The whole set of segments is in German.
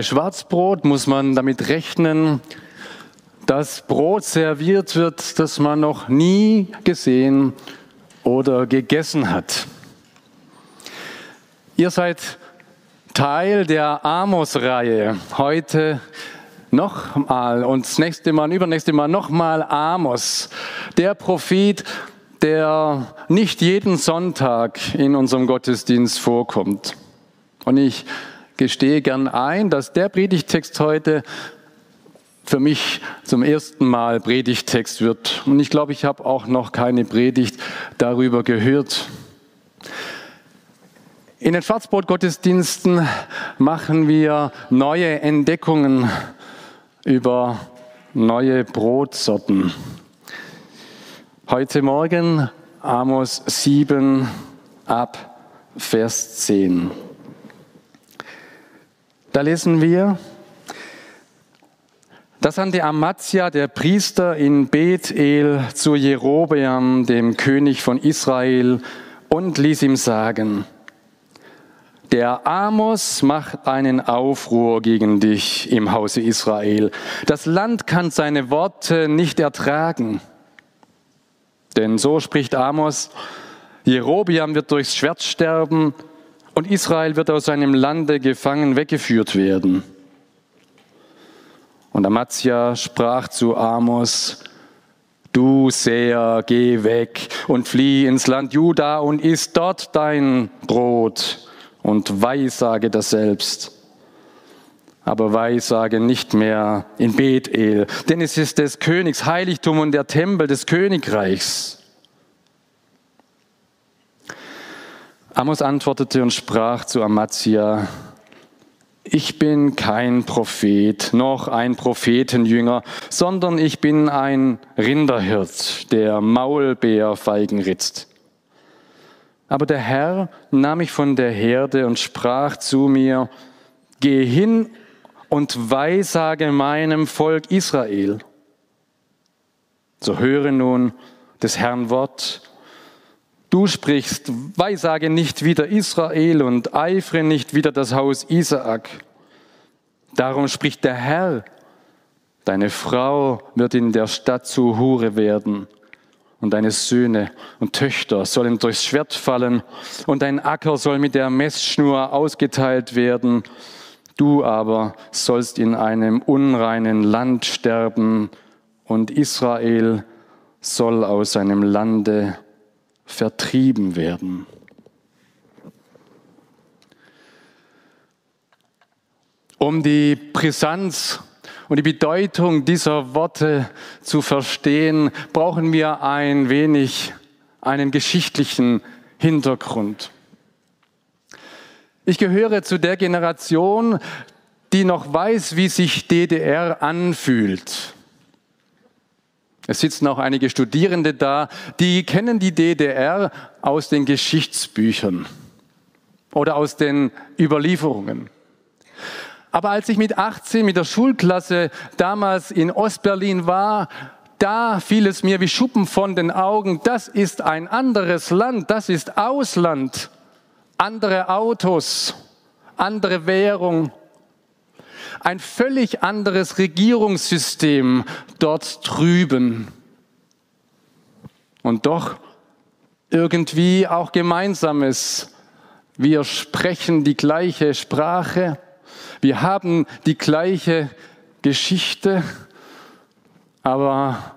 Bei Schwarzbrot muss man damit rechnen, dass Brot serviert wird, das man noch nie gesehen oder gegessen hat. Ihr seid Teil der Amos-Reihe. Heute nochmal und das nächste Mal, übernächste Mal nochmal Amos, der Prophet, der nicht jeden Sonntag in unserem Gottesdienst vorkommt. Und ich gestehe gern ein, dass der Predigtext heute für mich zum ersten Mal Predigtext wird. Und ich glaube, ich habe auch noch keine Predigt darüber gehört. In den Schwarzbrot-Gottesdiensten machen wir neue Entdeckungen über neue Brotsorten. Heute Morgen Amos 7 ab Vers 10. Da lesen wir, da sandte Amazia, der Priester in Bethel, zu Jerobeam, dem König von Israel, und ließ ihm sagen, der Amos macht einen Aufruhr gegen dich im Hause Israel. Das Land kann seine Worte nicht ertragen. Denn so spricht Amos, Jerobeam wird durchs Schwert sterben und Israel wird aus seinem Lande gefangen weggeführt werden. Und Amazia sprach zu Amos, Du Seher, geh weg und flieh ins Land Juda und iss dort dein Brot und weissage das selbst. Aber weissage nicht mehr in Bethel, denn es ist des Königs Heiligtum und der Tempel des Königreichs. Amos antwortete und sprach zu Amazia, ich bin kein Prophet, noch ein Prophetenjünger, sondern ich bin ein Rinderhirt, der Maulbeerfeigen ritzt. Aber der Herr nahm mich von der Herde und sprach zu mir, geh hin und weissage meinem Volk Israel. So höre nun des Herrn Wort. Du sprichst, weissage nicht wieder Israel und eifre nicht wieder das Haus Isaak. Darum spricht der Herr, deine Frau wird in der Stadt zu Hure werden und deine Söhne und Töchter sollen durchs Schwert fallen und dein Acker soll mit der Messschnur ausgeteilt werden. Du aber sollst in einem unreinen Land sterben und Israel soll aus seinem Lande vertrieben werden. Um die Brisanz und die Bedeutung dieser Worte zu verstehen, brauchen wir ein wenig einen geschichtlichen Hintergrund. Ich gehöre zu der Generation, die noch weiß, wie sich DDR anfühlt. Es sitzen auch einige Studierende da, die kennen die DDR aus den Geschichtsbüchern oder aus den Überlieferungen. Aber als ich mit 18 mit der Schulklasse damals in Ostberlin war, da fiel es mir wie Schuppen von den Augen. Das ist ein anderes Land, das ist Ausland, andere Autos, andere Währung, ein völlig anderes Regierungssystem dort drüben. Und doch irgendwie auch Gemeinsames. Wir sprechen die gleiche Sprache, wir haben die gleiche Geschichte, aber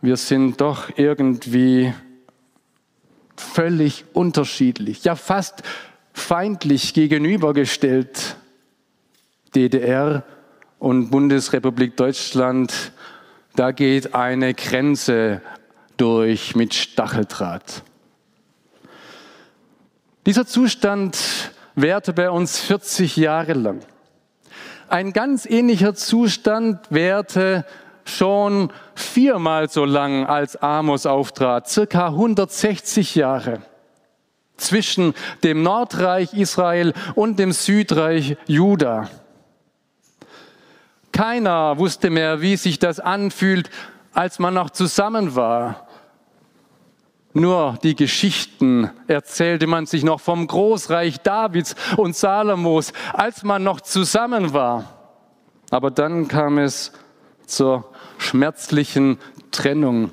wir sind doch irgendwie völlig unterschiedlich, ja fast feindlich gegenübergestellt. DDR und Bundesrepublik Deutschland, da geht eine Grenze durch mit Stacheldraht. Dieser Zustand währte bei uns 40 Jahre lang. ein ganz ähnlicher Zustand währte schon viermal so lang, als Amos auftrat, circa 160 Jahre zwischen dem Nordreich Israel und dem Südreich Juda. Keiner wusste mehr, wie sich das anfühlt, als man noch zusammen war. Nur die Geschichten erzählte man sich noch vom Großreich Davids und Salomos, als man noch zusammen war. Aber dann kam es zur schmerzlichen Trennung.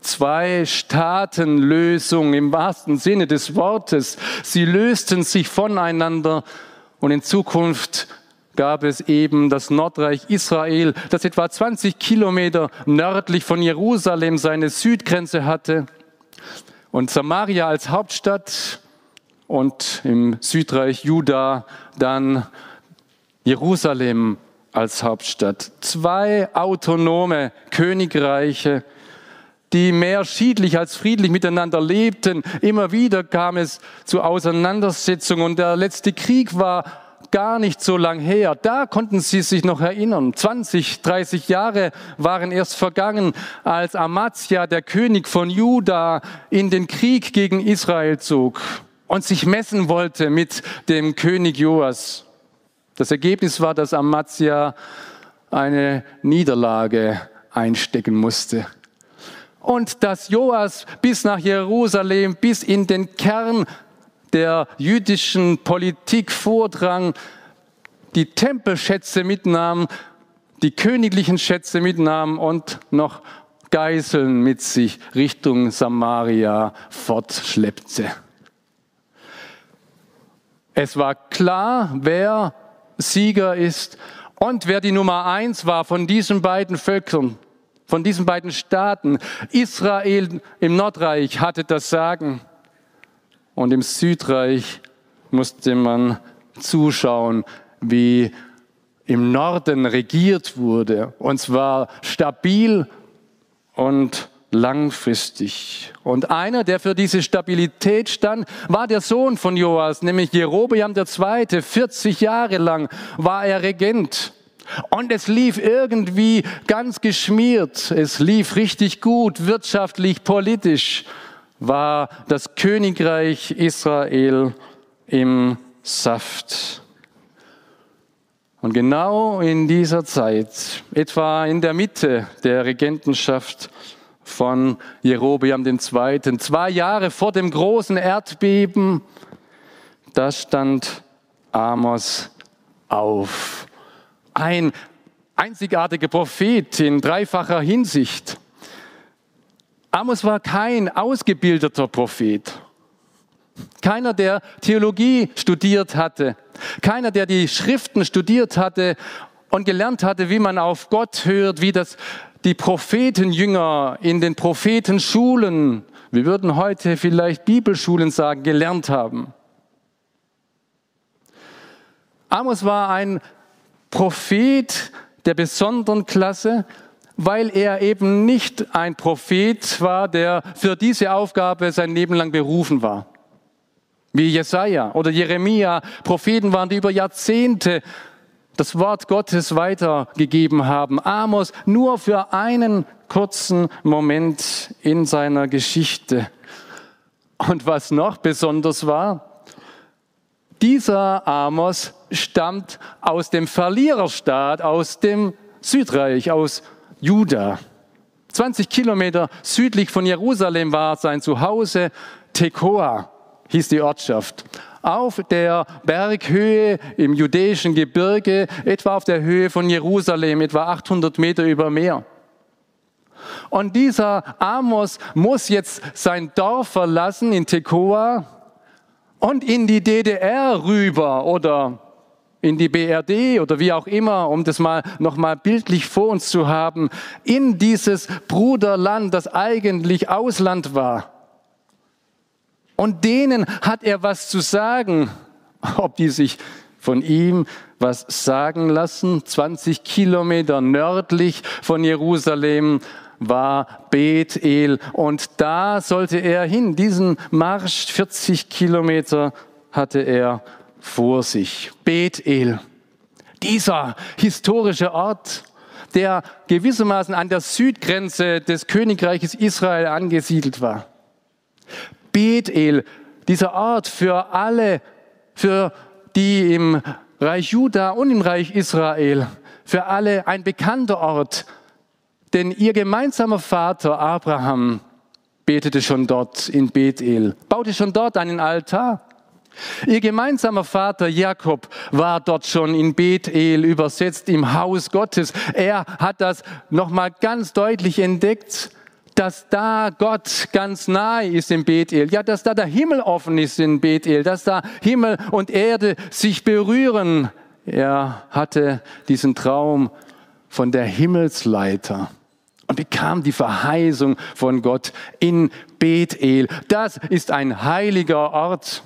Zwei Staatenlösung im wahrsten Sinne des Wortes. Sie lösten sich voneinander und in Zukunft gab es eben das Nordreich Israel, das etwa 20 Kilometer nördlich von Jerusalem seine Südgrenze hatte und Samaria als Hauptstadt und im Südreich Juda dann Jerusalem als Hauptstadt. Zwei autonome Königreiche, die mehr schiedlich als friedlich miteinander lebten. Immer wieder kam es zu Auseinandersetzungen und der letzte Krieg war gar nicht so lang her. Da konnten sie sich noch erinnern. 20, 30 Jahre waren erst vergangen, als Amazia, der König von Juda, in den Krieg gegen Israel zog und sich messen wollte mit dem König Joas. Das Ergebnis war, dass Amazia eine Niederlage einstecken musste. Und dass Joas bis nach Jerusalem, bis in den Kern der jüdischen Politik vordrang, die Tempelschätze mitnahm, die königlichen Schätze mitnahm und noch Geiseln mit sich Richtung Samaria fortschleppte. Es war klar, wer Sieger ist und wer die Nummer eins war von diesen beiden Völkern, von diesen beiden Staaten. Israel im Nordreich hatte das Sagen und im Südreich musste man zuschauen, wie im Norden regiert wurde. Und zwar stabil und langfristig. Und einer, der für diese Stabilität stand, war der Sohn von Joas, nämlich Jerobeam II. 40 Jahre lang war er Regent. Und es lief irgendwie ganz geschmiert. Es lief richtig gut, wirtschaftlich, politisch war das Königreich Israel im Saft. Und genau in dieser Zeit, etwa in der Mitte der Regentenschaft von Jerobeam II., zwei Jahre vor dem großen Erdbeben, da stand Amos auf. Ein einzigartiger Prophet in dreifacher Hinsicht. Amos war kein ausgebildeter Prophet. Keiner, der Theologie studiert hatte. Keiner, der die Schriften studiert hatte und gelernt hatte, wie man auf Gott hört, wie das die Prophetenjünger in den Prophetenschulen, wir würden heute vielleicht Bibelschulen sagen, gelernt haben. Amos war ein Prophet der besonderen Klasse, weil er eben nicht ein Prophet war, der für diese Aufgabe sein Leben lang berufen war. Wie Jesaja oder Jeremia, Propheten waren, die über Jahrzehnte das Wort Gottes weitergegeben haben. Amos nur für einen kurzen Moment in seiner Geschichte. Und was noch besonders war, dieser Amos stammt aus dem Verliererstaat, aus dem Südreich, aus Juda. 20 Kilometer südlich von Jerusalem war sein Zuhause. Tekoa hieß die Ortschaft. Auf der Berghöhe im judäischen Gebirge, etwa auf der Höhe von Jerusalem, etwa 800 Meter über Meer. Und dieser Amos muss jetzt sein Dorf verlassen in Tekoa und in die DDR rüber oder in die BRD oder wie auch immer, um das mal noch mal bildlich vor uns zu haben, in dieses Bruderland, das eigentlich Ausland war. Und denen hat er was zu sagen, ob die sich von ihm was sagen lassen. 20 Kilometer nördlich von Jerusalem war Bethel und da sollte er hin. Diesen Marsch 40 Kilometer hatte er vor sich. Bethel, Dieser historische Ort, der gewissermaßen an der Südgrenze des Königreiches Israel angesiedelt war. Bethel, dieser Ort für alle, für die im Reich Juda und im Reich Israel, für alle ein bekannter Ort. Denn ihr gemeinsamer Vater Abraham betete schon dort in Bethel, baute schon dort einen Altar. Ihr gemeinsamer Vater Jakob war dort schon in Bethel übersetzt im Haus Gottes. Er hat das nochmal ganz deutlich entdeckt dass da Gott ganz nahe ist in Bethel, ja, dass da der Himmel offen ist in Bethel, dass da Himmel und Erde sich berühren. Er hatte diesen Traum von der Himmelsleiter und bekam die Verheißung von Gott in Bethel. Das ist ein heiliger Ort.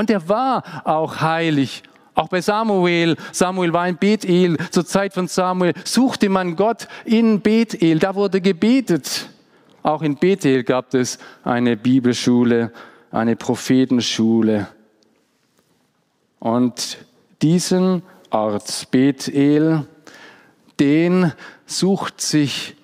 Und er war auch heilig. Auch bei Samuel, Samuel war in Bethel, zur Zeit von Samuel suchte man Gott in Bethel, da wurde gebetet. Auch in Bethel gab es eine Bibelschule, eine Prophetenschule. Und diesen Ort Bethel, den sucht sich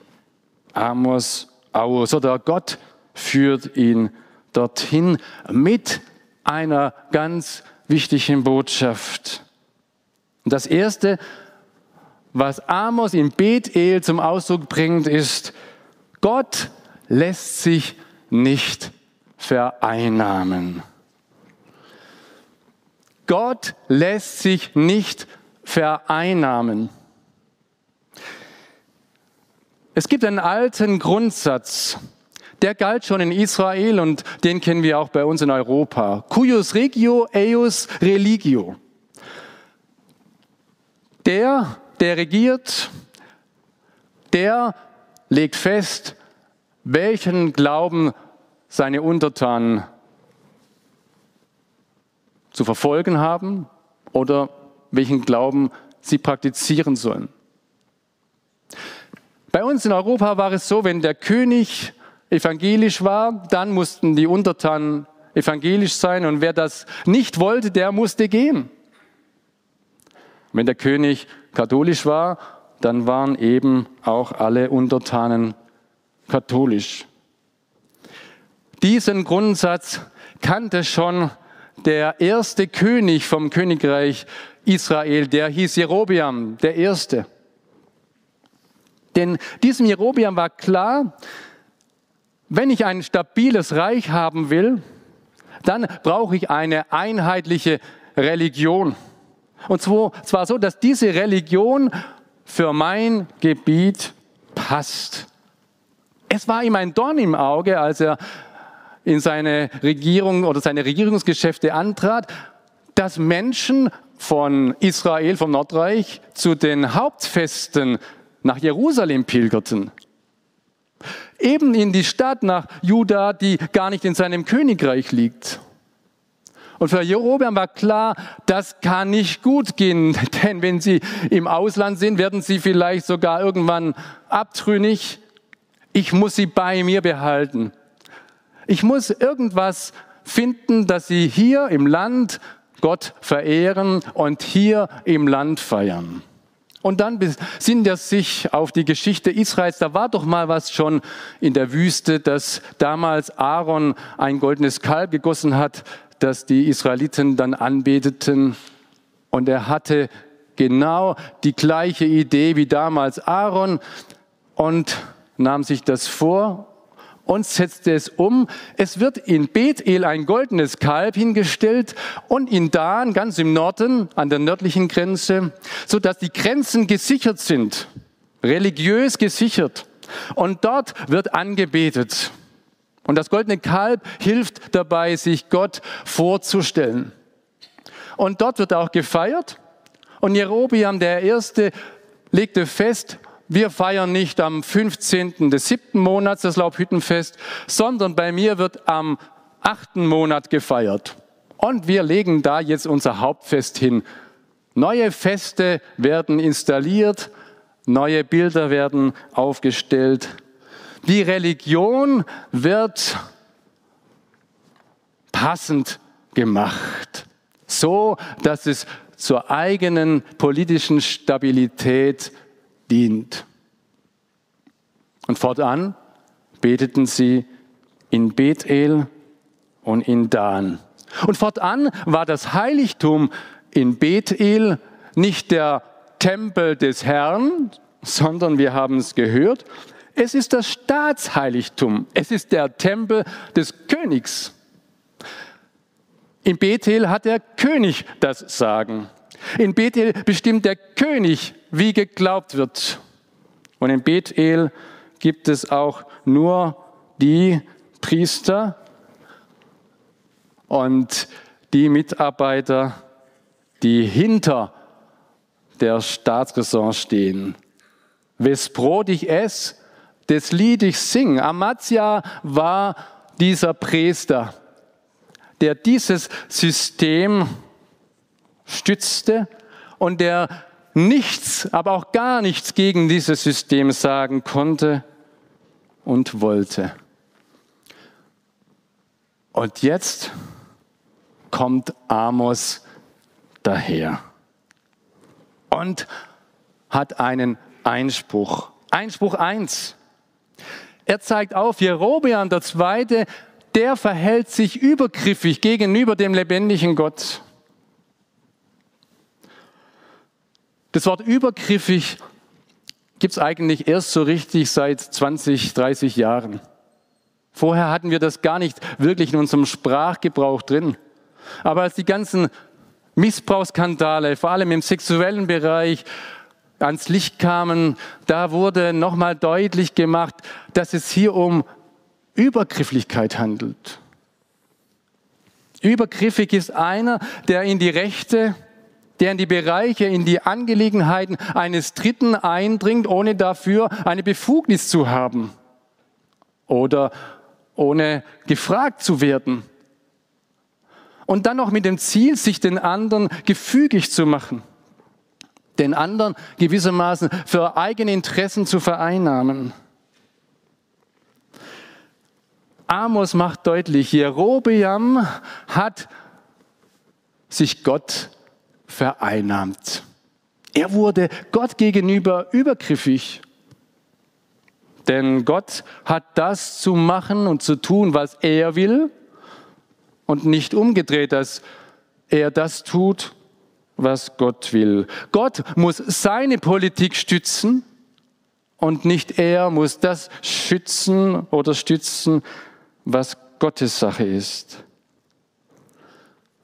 Amos aus. Oder Gott führt ihn dorthin mit einer ganz wichtigen Botschaft. Das Erste, was Amos in Bethel zum Ausdruck bringt, ist, Gott lässt sich nicht vereinnahmen. Gott lässt sich nicht vereinnahmen. Es gibt einen alten Grundsatz, der galt schon in Israel und den kennen wir auch bei uns in Europa. Cuius regio, eius religio. Der, der regiert, der legt fest, welchen Glauben seine Untertanen zu verfolgen haben oder welchen Glauben sie praktizieren sollen. Bei uns in Europa war es so, wenn der König evangelisch war, dann mussten die Untertanen evangelisch sein und wer das nicht wollte, der musste gehen. Wenn der König katholisch war, dann waren eben auch alle Untertanen katholisch. Diesen Grundsatz kannte schon der erste König vom Königreich Israel, der hieß Jerobiam, der erste. Denn diesem Jerobiam war klar, wenn ich ein stabiles Reich haben will, dann brauche ich eine einheitliche Religion. Und zwar so, dass diese Religion für mein Gebiet passt. Es war ihm ein Dorn im Auge, als er in seine Regierung oder seine Regierungsgeschäfte antrat, dass Menschen von Israel, vom Nordreich, zu den Hauptfesten nach Jerusalem pilgerten eben in die Stadt nach Juda, die gar nicht in seinem Königreich liegt. Und für Jerobeam war klar, das kann nicht gut gehen, denn wenn sie im Ausland sind, werden sie vielleicht sogar irgendwann abtrünnig. Ich muss sie bei mir behalten. Ich muss irgendwas finden, dass sie hier im Land Gott verehren und hier im Land feiern. Und dann besinnt er sich auf die Geschichte Israels. Da war doch mal was schon in der Wüste, dass damals Aaron ein goldenes Kalb gegossen hat, das die Israeliten dann anbeteten. Und er hatte genau die gleiche Idee wie damals Aaron und nahm sich das vor und setzte es um. Es wird in Bethel ein goldenes Kalb hingestellt und in Dan, ganz im Norden, an der nördlichen Grenze, so dass die Grenzen gesichert sind, religiös gesichert. Und dort wird angebetet. Und das goldene Kalb hilft dabei, sich Gott vorzustellen. Und dort wird auch gefeiert. Und Jerobiam, der Erste, legte fest, wir feiern nicht am 15. des siebten Monats das Laubhüttenfest, sondern bei mir wird am achten Monat gefeiert. Und wir legen da jetzt unser Hauptfest hin. Neue Feste werden installiert, neue Bilder werden aufgestellt. Die Religion wird passend gemacht, so dass es zur eigenen politischen Stabilität dient. Und fortan beteten sie in Bethel und in Dan. Und fortan war das Heiligtum in Bethel nicht der Tempel des Herrn, sondern wir haben es gehört, es ist das Staatsheiligtum, es ist der Tempel des Königs. In Bethel hat der König das Sagen. In Bethel bestimmt der König, wie geglaubt wird. Und in Bethel gibt es auch nur die Priester und die Mitarbeiter, die hinter der Staatsräson stehen. Wes Brot ich esse, das Lied ich sing. Amazia war dieser Priester der dieses System stützte und der nichts, aber auch gar nichts gegen dieses System sagen konnte und wollte. Und jetzt kommt Amos daher und hat einen Einspruch. Einspruch 1. Er zeigt auf, Jerobeam II der verhält sich übergriffig gegenüber dem lebendigen Gott. Das Wort übergriffig gibt es eigentlich erst so richtig seit 20, 30 Jahren. Vorher hatten wir das gar nicht wirklich in unserem Sprachgebrauch drin. Aber als die ganzen Missbrauchsskandale, vor allem im sexuellen Bereich, ans Licht kamen, da wurde nochmal deutlich gemacht, dass es hier um Übergrifflichkeit handelt. Übergriffig ist einer, der in die Rechte, der in die Bereiche, in die Angelegenheiten eines Dritten eindringt, ohne dafür eine Befugnis zu haben oder ohne gefragt zu werden. Und dann noch mit dem Ziel, sich den anderen gefügig zu machen, den anderen gewissermaßen für eigene Interessen zu vereinnahmen. Amos macht deutlich, Jerobeam hat sich Gott vereinnahmt. Er wurde Gott gegenüber übergriffig. Denn Gott hat das zu machen und zu tun, was er will und nicht umgedreht, dass er das tut, was Gott will. Gott muss seine Politik stützen und nicht er muss das schützen oder stützen, was Gottes Sache ist.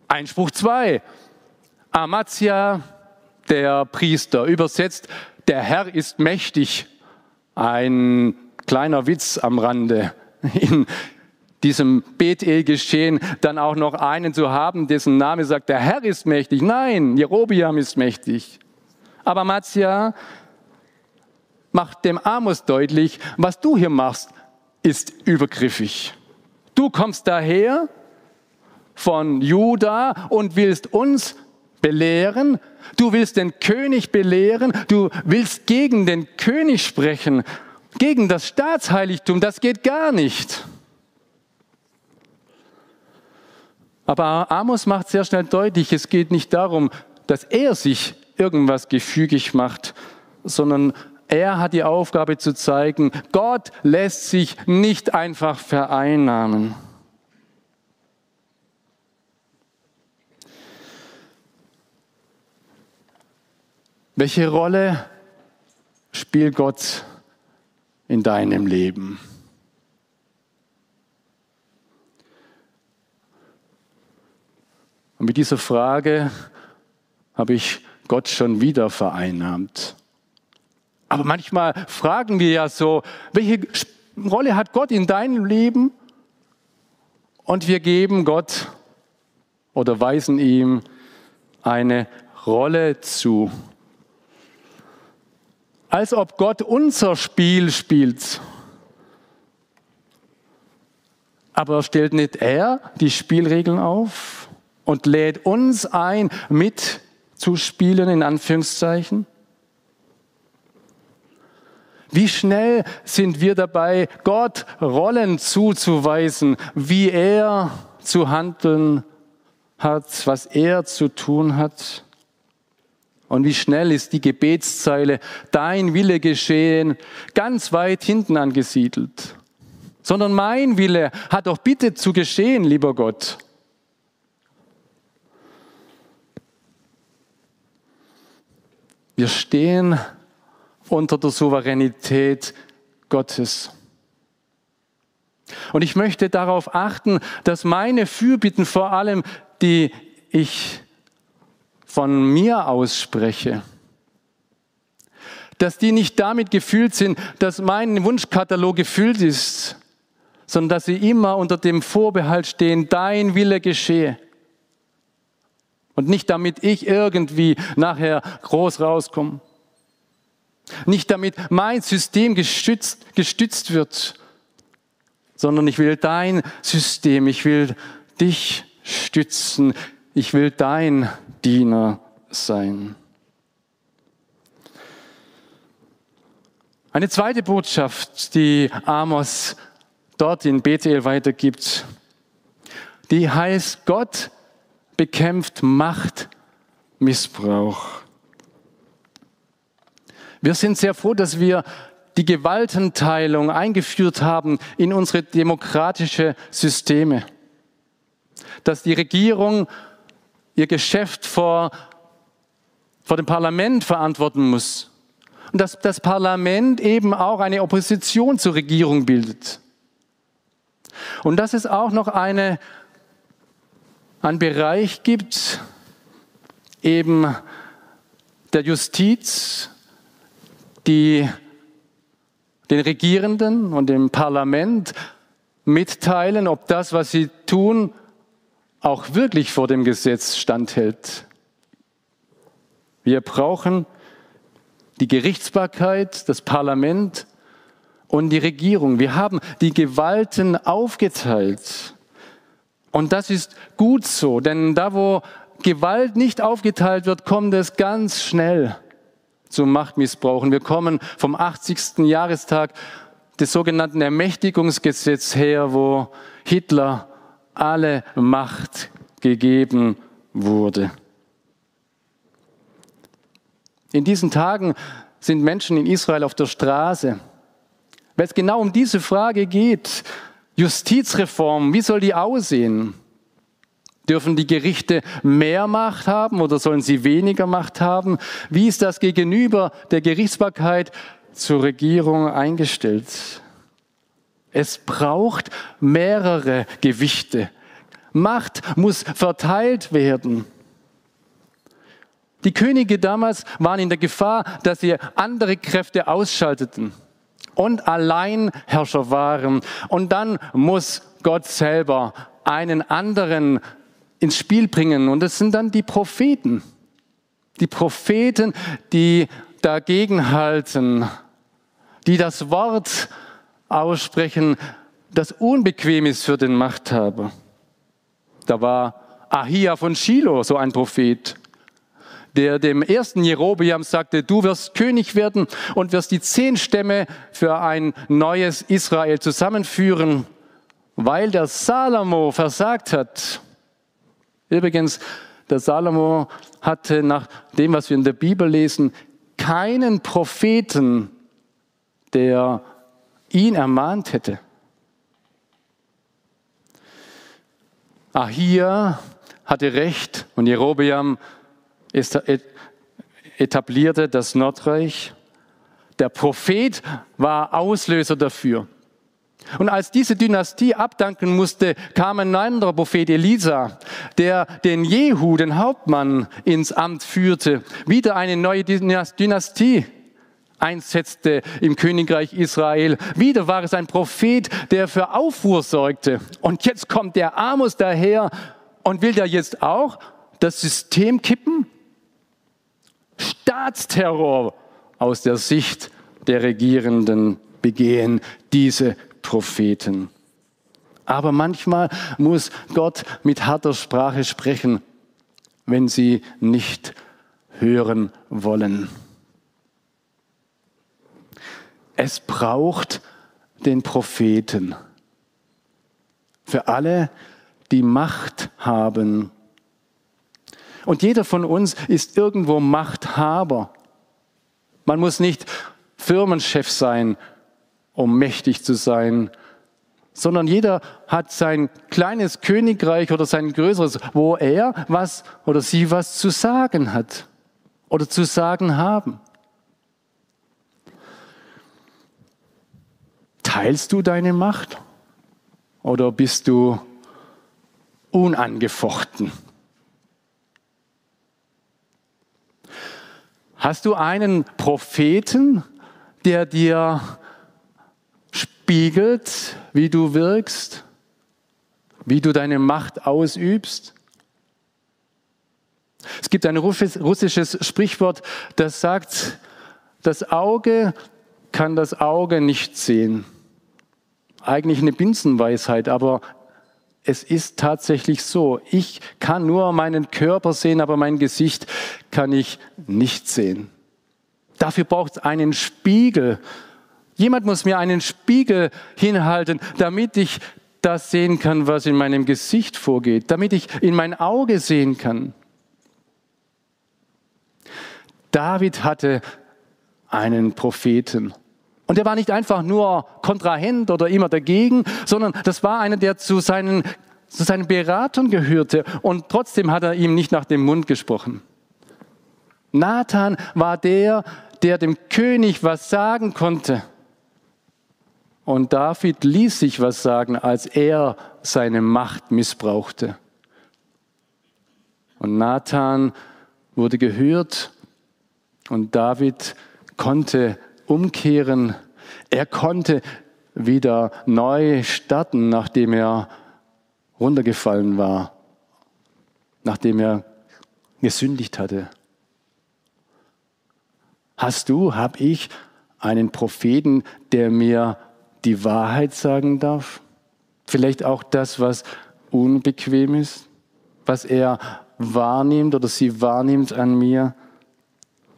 Einspruch 2. Amazia, der Priester, übersetzt, der Herr ist mächtig. Ein kleiner Witz am Rande. In diesem Bethel-Geschehen dann auch noch einen zu haben, dessen Name sagt, der Herr ist mächtig. Nein, Jerobiam ist mächtig. Aber Amazia macht dem Amos deutlich, was du hier machst, ist übergriffig. Du kommst daher von Juda und willst uns belehren. Du willst den König belehren. Du willst gegen den König sprechen, gegen das Staatsheiligtum. Das geht gar nicht. Aber Amos macht sehr schnell deutlich, es geht nicht darum, dass er sich irgendwas gefügig macht, sondern er hat die Aufgabe zu zeigen, Gott lässt sich nicht einfach vereinnahmen. Welche Rolle spielt Gott in deinem Leben? Und mit dieser Frage habe ich Gott schon wieder vereinnahmt. Aber manchmal fragen wir ja so, welche Rolle hat Gott in deinem Leben? Und wir geben Gott oder weisen ihm eine Rolle zu. Als ob Gott unser Spiel spielt. Aber stellt nicht er die Spielregeln auf und lädt uns ein, mitzuspielen, in Anführungszeichen? Wie schnell sind wir dabei, Gott Rollen zuzuweisen, wie er zu handeln hat, was er zu tun hat? Und wie schnell ist die Gebetszeile, dein Wille geschehen, ganz weit hinten angesiedelt. Sondern mein Wille hat doch bitte zu geschehen, lieber Gott. Wir stehen unter der Souveränität Gottes. Und ich möchte darauf achten, dass meine Fürbitten vor allem, die ich von mir ausspreche, dass die nicht damit gefüllt sind, dass mein Wunschkatalog gefüllt ist, sondern dass sie immer unter dem Vorbehalt stehen, dein Wille geschehe. Und nicht damit ich irgendwie nachher groß rauskomme. Nicht damit mein System gestützt, gestützt wird, sondern ich will dein System, ich will dich stützen, ich will dein Diener sein. Eine zweite Botschaft, die Amos dort in Bethel weitergibt, die heißt, Gott bekämpft Machtmissbrauch. Wir sind sehr froh, dass wir die Gewaltenteilung eingeführt haben in unsere demokratische Systeme. Dass die Regierung ihr Geschäft vor, vor dem Parlament verantworten muss. Und dass das Parlament eben auch eine Opposition zur Regierung bildet. Und dass es auch noch eine, einen Bereich gibt, eben der Justiz, die den Regierenden und dem Parlament mitteilen, ob das, was sie tun, auch wirklich vor dem Gesetz standhält. Wir brauchen die Gerichtsbarkeit, das Parlament und die Regierung. Wir haben die Gewalten aufgeteilt. Und das ist gut so, denn da, wo Gewalt nicht aufgeteilt wird, kommt es ganz schnell zum Machtmissbrauch. Und wir kommen vom 80. Jahrestag des sogenannten Ermächtigungsgesetzes her, wo Hitler alle Macht gegeben wurde. In diesen Tagen sind Menschen in Israel auf der Straße, weil es genau um diese Frage geht. Justizreform, wie soll die aussehen? Dürfen die Gerichte mehr Macht haben oder sollen sie weniger Macht haben? Wie ist das gegenüber der Gerichtsbarkeit zur Regierung eingestellt? Es braucht mehrere Gewichte. Macht muss verteilt werden. Die Könige damals waren in der Gefahr, dass sie andere Kräfte ausschalteten und Alleinherrscher waren. Und dann muss Gott selber einen anderen ins Spiel bringen. Und das sind dann die Propheten. Die Propheten, die dagegenhalten, die das Wort aussprechen, das unbequem ist für den Machthaber. Da war Ahia von Shiloh so ein Prophet, der dem ersten Jerobeam sagte, du wirst König werden und wirst die zehn Stämme für ein neues Israel zusammenführen, weil der Salomo versagt hat. Übrigens, der Salomo hatte nach dem, was wir in der Bibel lesen, keinen Propheten, der ihn ermahnt hätte. Ahia hatte recht und Jerobeam etablierte das Nordreich. Der Prophet war Auslöser dafür. Und als diese Dynastie abdanken musste, kam ein anderer Prophet Elisa, der den Jehu, den Hauptmann, ins Amt führte. Wieder eine neue Dynastie einsetzte im Königreich Israel. Wieder war es ein Prophet, der für Aufruhr sorgte. Und jetzt kommt der Amos daher und will da jetzt auch das System kippen? Staatsterror aus der Sicht der Regierenden begehen diese Propheten. Aber manchmal muss Gott mit harter Sprache sprechen, wenn sie nicht hören wollen. Es braucht den Propheten. Für alle, die Macht haben. Und jeder von uns ist irgendwo Machthaber. Man muss nicht Firmenchef sein, um mächtig zu sein, sondern jeder hat sein kleines Königreich oder sein größeres, wo er was oder sie was zu sagen hat oder zu sagen haben. Teilst du deine Macht oder bist du unangefochten? Hast du einen Propheten, der dir spiegelt, wie du wirkst, wie du deine Macht ausübst? Es gibt ein russisches Sprichwort, das sagt, das Auge kann das Auge nicht sehen. Eigentlich eine Binsenweisheit, aber es ist tatsächlich so. Ich kann nur meinen Körper sehen, aber mein Gesicht kann ich nicht sehen. Dafür braucht es einen Spiegel. Jemand muss mir einen Spiegel hinhalten, damit ich das sehen kann, was in meinem Gesicht vorgeht, damit ich in mein Auge sehen kann. David hatte einen Propheten. Und er war nicht einfach nur Kontrahent oder immer dagegen, sondern das war einer, der zu seinen, zu seinen Beratern gehörte. Und trotzdem hat er ihm nicht nach dem Mund gesprochen. Nathan war der, der dem König was sagen konnte. Und David ließ sich was sagen, als er seine Macht missbrauchte. Und Nathan wurde gehört und David konnte umkehren. Er konnte wieder neu starten, nachdem er runtergefallen war, nachdem er gesündigt hatte. Hast du, hab ich einen Propheten, der mir die Wahrheit sagen darf? Vielleicht auch das, was unbequem ist, was er wahrnimmt oder sie wahrnimmt an mir?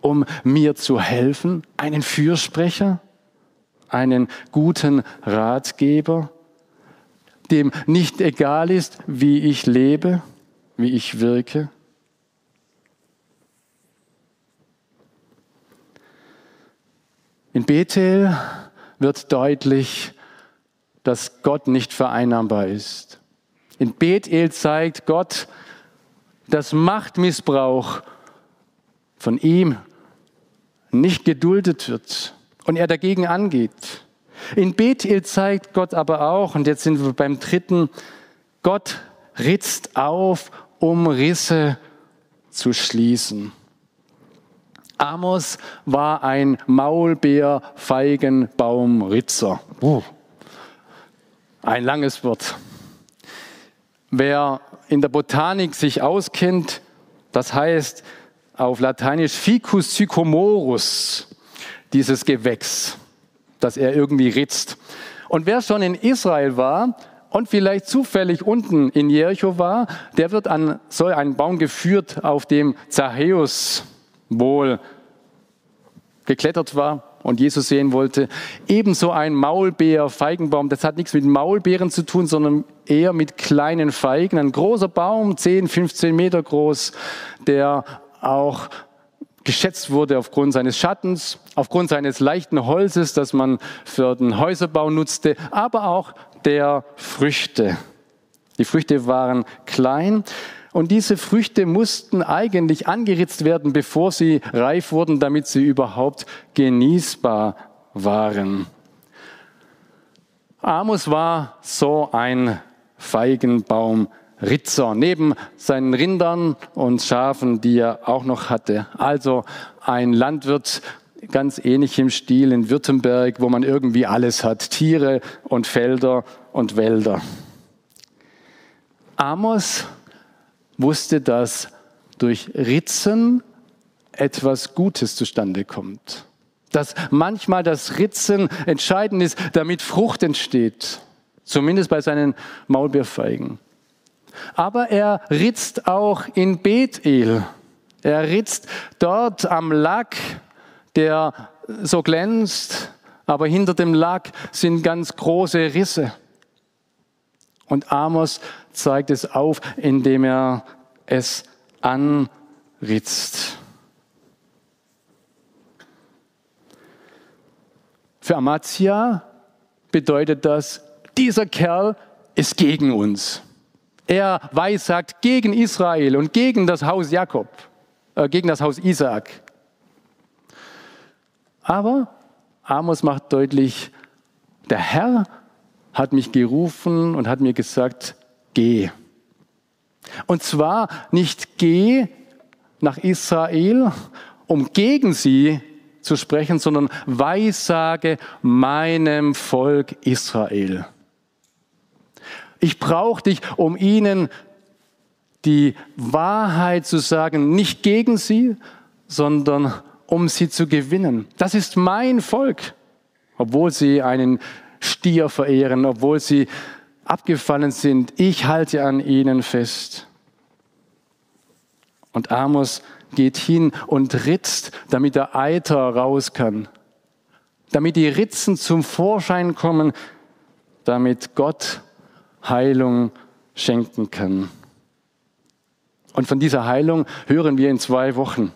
Um mir zu helfen, einen Fürsprecher, einen guten Ratgeber, dem nicht egal ist, wie ich lebe, wie ich wirke. In Bethel wird deutlich, dass Gott nicht vereinnahmbar ist. In Bethel zeigt Gott, dass Machtmissbrauch von ihm nicht geduldet wird und er dagegen angeht. In Bethel zeigt Gott aber auch, und jetzt sind wir beim dritten, Gott ritzt auf, um Risse zu schließen. Amos war ein Maulbeer-Feigenbaumritzer. Uh, ein langes Wort. Wer in der Botanik sich auskennt, das heißt, auf Lateinisch Ficus sycomorus, dieses Gewächs, das er irgendwie ritzt. Und wer schon in Israel war und vielleicht zufällig unten in Jericho war, der wird an so einen Baum geführt, auf dem Zachäus wohl geklettert war und Jesus sehen wollte. Ebenso ein Maulbeer, Feigenbaum, das hat nichts mit Maulbeeren zu tun, sondern eher mit kleinen Feigen. Ein großer Baum, 10, 15 Meter groß, der auch geschätzt wurde aufgrund seines Schattens, aufgrund seines leichten Holzes, das man für den Häuserbau nutzte, aber auch der Früchte. Die Früchte waren klein und diese Früchte mussten eigentlich angeritzt werden, bevor sie reif wurden, damit sie überhaupt genießbar waren. Amos war so ein Feigenbaum Ritzer, neben seinen Rindern und Schafen, die er auch noch hatte. Also ein Landwirt ganz ähnlich im Stil in Württemberg, wo man irgendwie alles hat, Tiere und Felder und Wälder. Amos wusste, dass durch Ritzen etwas Gutes zustande kommt. Dass manchmal das Ritzen entscheidend ist, damit Frucht entsteht. Zumindest bei seinen Maulbeerfeigen. Aber er ritzt auch in Bethel. Er ritzt dort am Lack, der so glänzt, aber hinter dem Lack sind ganz große Risse. Und Amos zeigt es auf, indem er es anritzt. Für Amazia bedeutet das, dieser Kerl ist gegen uns. Er weissagt gegen Israel und gegen das Haus Jakob, äh, gegen das Haus Isaak. Aber Amos macht deutlich, der Herr hat mich gerufen und hat mir gesagt, geh. Und zwar nicht geh nach Israel, um gegen sie zu sprechen, sondern weissage meinem Volk Israel. Ich brauche dich, um ihnen die Wahrheit zu sagen, nicht gegen sie, sondern um sie zu gewinnen. Das ist mein Volk, obwohl sie einen Stier verehren, obwohl sie abgefallen sind. Ich halte an ihnen fest. Und Amos geht hin und ritzt, damit der Eiter raus kann, damit die Ritzen zum Vorschein kommen, damit Gott Heilung schenken kann. Und von dieser Heilung hören wir in zwei Wochen,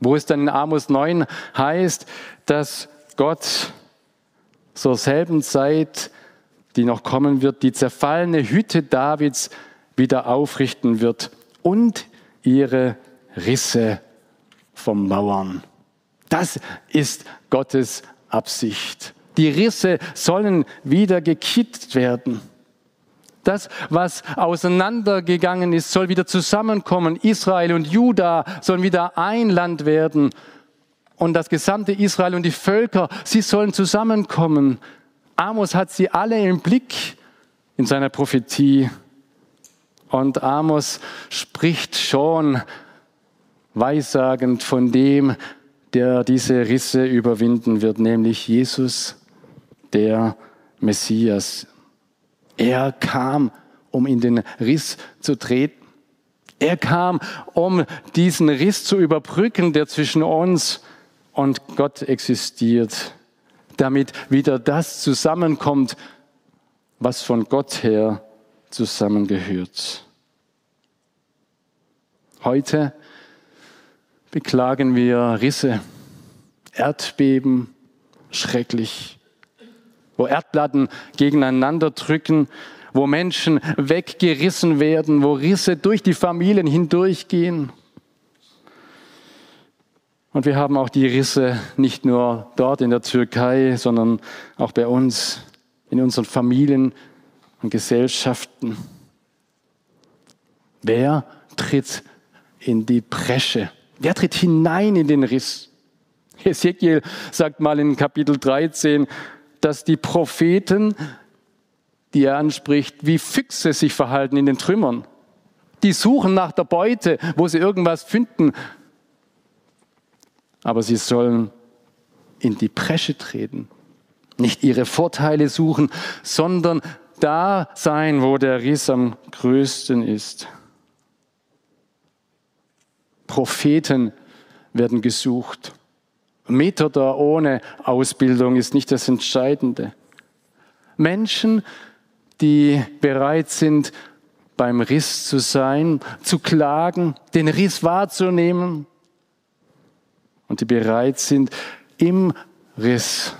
wo es dann in Amos 9 heißt, dass Gott zur selben Zeit, die noch kommen wird, die zerfallene Hütte Davids wieder aufrichten wird und ihre Risse vom Mauern. Das ist Gottes Absicht. Die Risse sollen wieder gekittet werden. Das, was auseinandergegangen ist, soll wieder zusammenkommen. Israel und Juda sollen wieder ein Land werden. Und das gesamte Israel und die Völker, sie sollen zusammenkommen. Amos hat sie alle im Blick in seiner Prophetie. Und Amos spricht schon weissagend von dem, der diese Risse überwinden wird, nämlich Jesus, der Messias. Er kam, um in den Riss zu treten. Er kam, um diesen Riss zu überbrücken, der zwischen uns und Gott existiert, damit wieder das zusammenkommt, was von Gott her zusammengehört. Heute beklagen wir Risse, Erdbeben, schrecklich, wo Erdplatten gegeneinander drücken, wo Menschen weggerissen werden, wo Risse durch die Familien hindurchgehen. Und wir haben auch die Risse nicht nur dort in der Türkei, sondern auch bei uns, in unseren Familien und Gesellschaften. Wer tritt in die Bresche? Wer tritt hinein in den Riss? Ezekiel sagt mal in Kapitel 13, dass die Propheten, die er anspricht, wie Füchse sich verhalten in den Trümmern. Die suchen nach der Beute, wo sie irgendwas finden. Aber sie sollen in die Bresche treten. Nicht ihre Vorteile suchen, sondern da sein, wo der Riss am größten ist. Propheten werden gesucht. Mit oder ohne Ausbildung ist nicht das Entscheidende. Menschen, die bereit sind, beim Riss zu sein, zu klagen, den Riss wahrzunehmen und die bereit sind, im Riss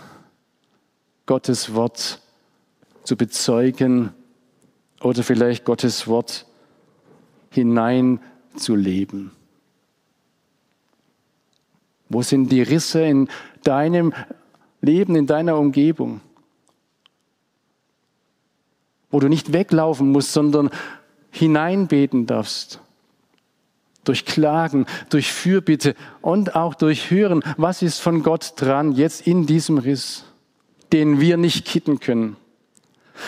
Gottes Wort zu bezeugen oder vielleicht Gottes Wort hineinzuleben. Wo sind die Risse in deinem Leben, in deiner Umgebung? Wo du nicht weglaufen musst, sondern hineinbeten darfst. Durch Klagen, durch Fürbitte und auch durch Hören, was ist von Gott dran jetzt in diesem Riss, den wir nicht kitten können.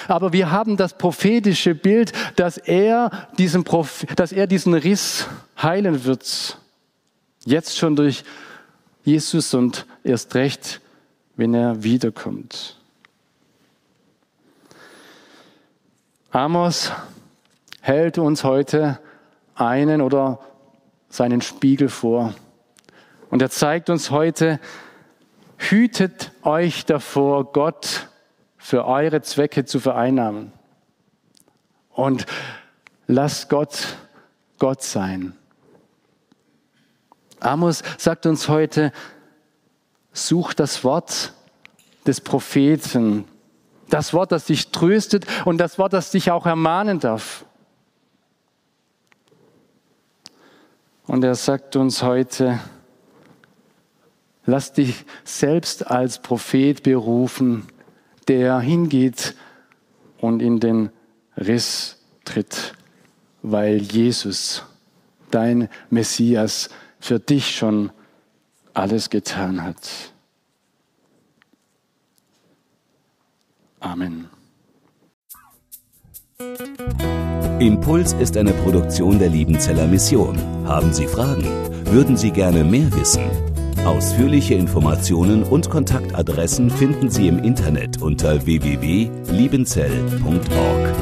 Aber wir haben das prophetische Bild, dass er diesen, Proph dass er diesen Riss heilen wird. Jetzt schon durch Jesus und erst recht, wenn er wiederkommt. Amos hält uns heute einen oder seinen Spiegel vor. Und er zeigt uns heute, hütet euch davor, Gott für eure Zwecke zu vereinnahmen. Und lasst Gott Gott sein. Amos sagt uns heute, such das Wort des Propheten, das Wort, das dich tröstet und das Wort, das dich auch ermahnen darf. Und er sagt uns heute, lass dich selbst als Prophet berufen, der hingeht und in den Riss tritt, weil Jesus, dein Messias, für dich schon alles getan hat. Amen. Impuls ist eine Produktion der Liebenzeller Mission. Haben Sie Fragen? Würden Sie gerne mehr wissen? Ausführliche Informationen und Kontaktadressen finden Sie im Internet unter www.liebenzell.org.